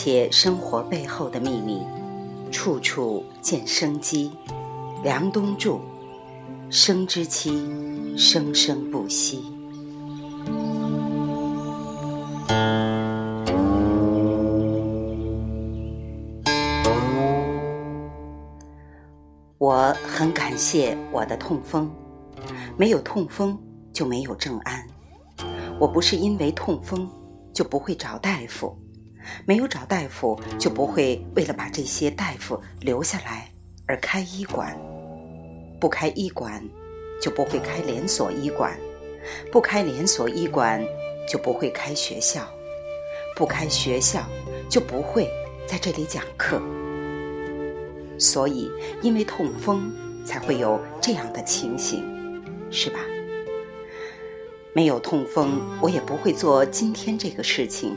且生活背后的秘密，处处见生机。梁冬著，生之期，生生不息。我很感谢我的痛风，没有痛风就没有正安。我不是因为痛风就不会找大夫，没有找大夫就不会为了把这些大夫留下来而开医馆，不开医馆就不会开连锁医馆，不开连锁医馆就不会开学校，不开学校就不会在这里讲课。所以，因为痛风才会有这样的情形，是吧？没有痛风，我也不会做今天这个事情。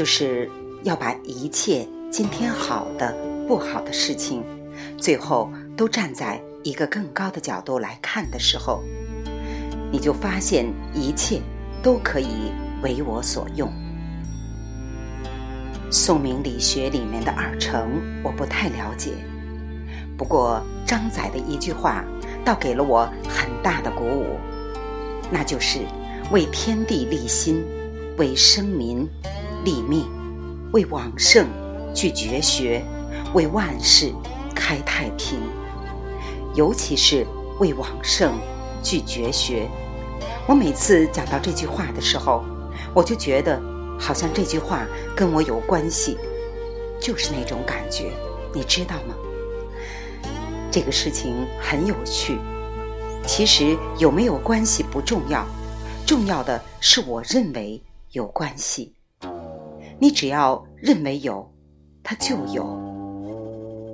就是要把一切今天好的、不好的事情，最后都站在一个更高的角度来看的时候，你就发现一切都可以为我所用。宋明理学里面的二程，我不太了解。不过张载的一句话，倒给了我很大的鼓舞。那就是为天地立心，为生民立命，为往圣去绝学，为万世开太平。尤其是为往圣去绝学。我每次讲到这句话的时候，我就觉得好像这句话跟我有关系，就是那种感觉，你知道吗？这个事情很有趣。其实有没有关系不重要，重要的是我认为有关系。你只要认为有，它就有。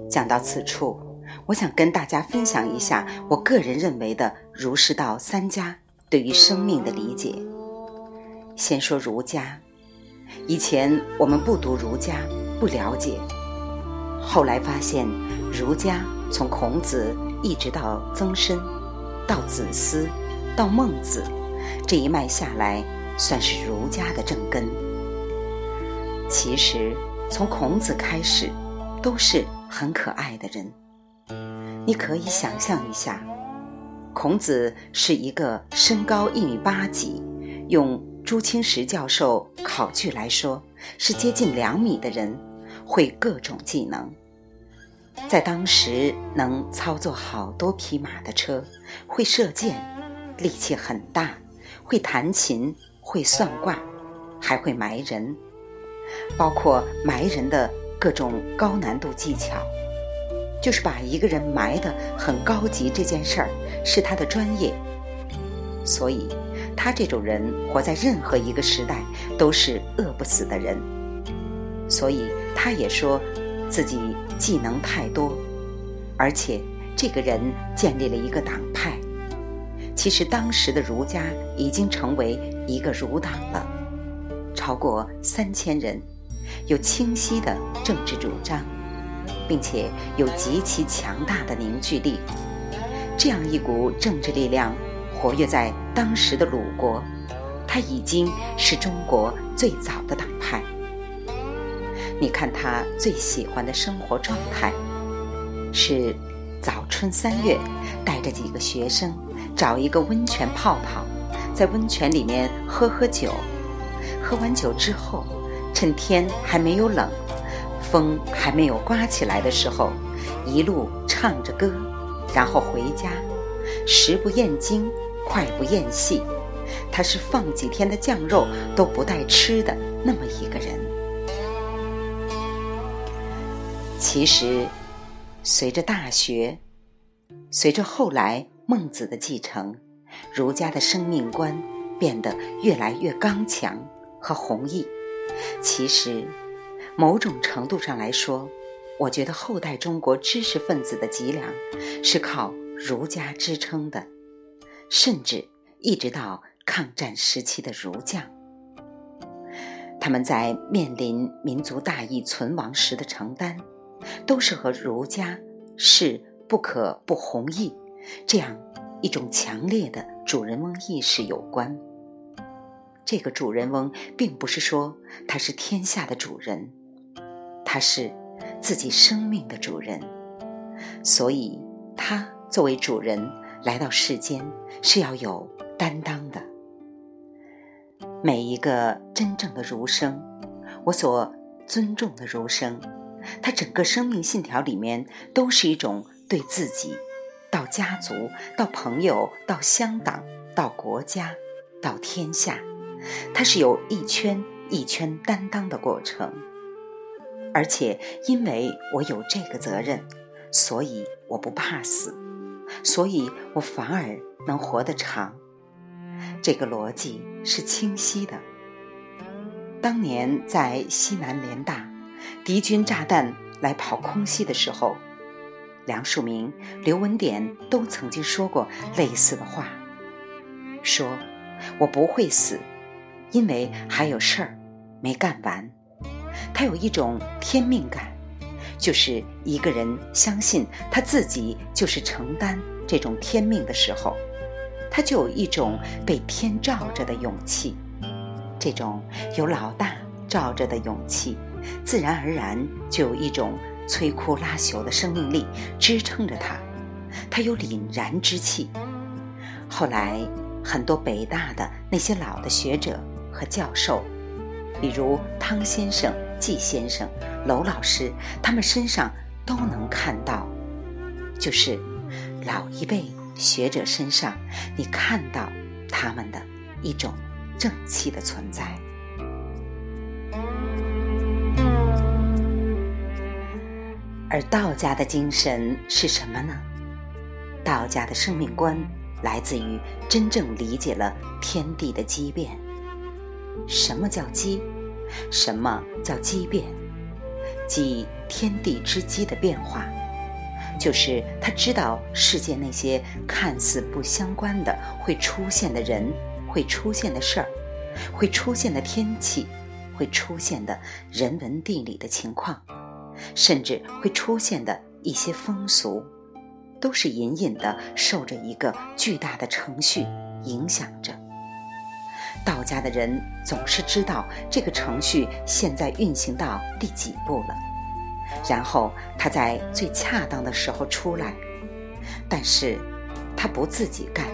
讲到此处，我想跟大家分享一下我个人认为的儒释道三家对于生命的理解。先说儒家，以前我们不读儒家，不了解，后来发现儒家从孔子一直到曾参。到子思，到孟子，这一脉下来，算是儒家的正根。其实从孔子开始，都是很可爱的人。你可以想象一下，孔子是一个身高一米八几，用朱清时教授考据来说，是接近两米的人，会各种技能。在当时能操作好多匹马的车，会射箭，力气很大，会弹琴，会算卦，还会埋人，包括埋人的各种高难度技巧，就是把一个人埋得很高级这件事儿是他的专业，所以他这种人活在任何一个时代都是饿不死的人，所以他也说。自己技能太多，而且这个人建立了一个党派。其实当时的儒家已经成为一个儒党了，超过三千人，有清晰的政治主张，并且有极其强大的凝聚力。这样一股政治力量活跃在当时的鲁国，它已经是中国最早的党派。你看他最喜欢的生活状态，是早春三月，带着几个学生找一个温泉泡泡，在温泉里面喝喝酒，喝完酒之后，趁天还没有冷，风还没有刮起来的时候，一路唱着歌，然后回家，食不厌精，脍不厌细，他是放几天的酱肉都不带吃的那么一个人。其实，随着大学，随着后来孟子的继承，儒家的生命观变得越来越刚强和弘毅。其实，某种程度上来说，我觉得后代中国知识分子的脊梁是靠儒家支撑的，甚至一直到抗战时期的儒将，他们在面临民族大义存亡时的承担。都是和儒家是不可不弘毅这样一种强烈的主人翁意识有关。这个主人翁并不是说他是天下的主人，他是自己生命的主人，所以他作为主人来到世间是要有担当的。每一个真正的儒生，我所尊重的儒生，他整个生命信条里面都是一种对自己、到家族、到朋友、到乡党、到国家、到天下，它是有一圈一圈担当的过程。而且因为我有这个责任，所以我不怕死，所以我反而能活得长。这个逻辑是清晰的。当年在西南联大，敌军炸弹来跑空袭的时候，梁漱溟、刘文典都曾经说过类似的话，说：“我不会死，因为还有事儿没干完。”他有一种天命感，就是一个人相信他自己就是承担这种天命的时候。他就有一种被天罩着的勇气，这种有老大罩着的勇气，自然而然就有一种摧枯拉朽的生命力支撑着他。他有凛然之气。后来，很多北大的那些老的学者和教授，比如汤先生、季先生、娄老师，他们身上都能看到，就是老一辈。学者身上，你看到他们的一种正气的存在。而道家的精神是什么呢？道家的生命观来自于真正理解了天地的机变。什么叫机？什么叫机变？即天地之机的变化。就是他知道世界那些看似不相关的会出现的人，会出现的事儿，会出现的天气，会出现的人文地理的情况，甚至会出现的一些风俗，都是隐隐的受着一个巨大的程序影响着。道家的人总是知道这个程序现在运行到第几步了。然后他在最恰当的时候出来，但是，他不自己干，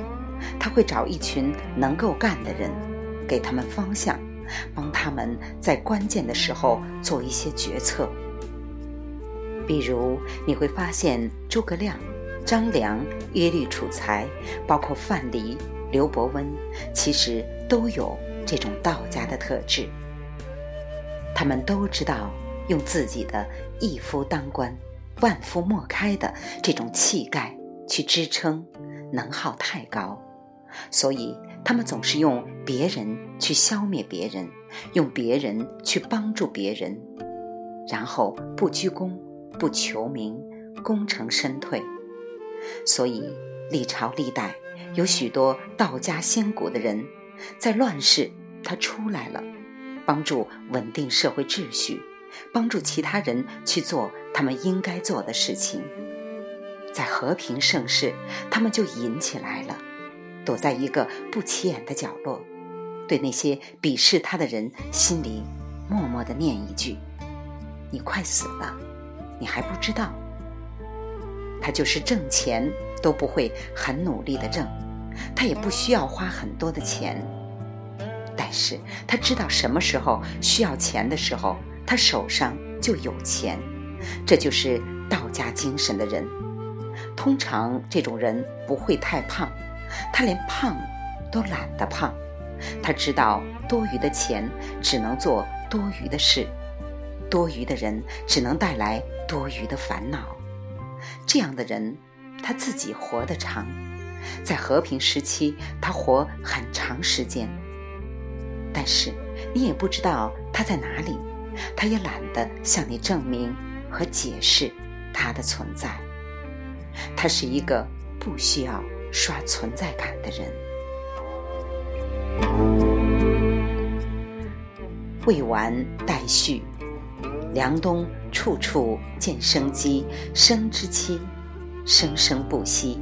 他会找一群能够干的人，给他们方向，帮他们在关键的时候做一些决策。比如你会发现诸葛亮、张良、耶律楚材，包括范蠡、刘伯温，其实都有这种道家的特质。他们都知道。用自己的一夫当关，万夫莫开的这种气概去支撑，能耗太高，所以他们总是用别人去消灭别人，用别人去帮助别人，然后不居功，不求名，功成身退。所以历朝历代有许多道家仙骨的人，在乱世他出来了，帮助稳定社会秩序。帮助其他人去做他们应该做的事情，在和平盛世，他们就隐起来了，躲在一个不起眼的角落，对那些鄙视他的人心里默默的念一句：“你快死了，你还不知道。”他就是挣钱都不会很努力的挣，他也不需要花很多的钱，但是他知道什么时候需要钱的时候。他手上就有钱，这就是道家精神的人。通常这种人不会太胖，他连胖都懒得胖。他知道多余的钱只能做多余的事，多余的人只能带来多余的烦恼。这样的人，他自己活得长，在和平时期他活很长时间。但是你也不知道他在哪里。他也懒得向你证明和解释他的存在。他是一个不需要刷存在感的人。未完待续，凉冬处处见生机，生之期，生生不息。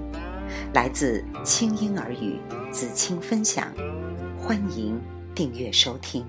来自清音儿语，子清分享，欢迎。订阅收听。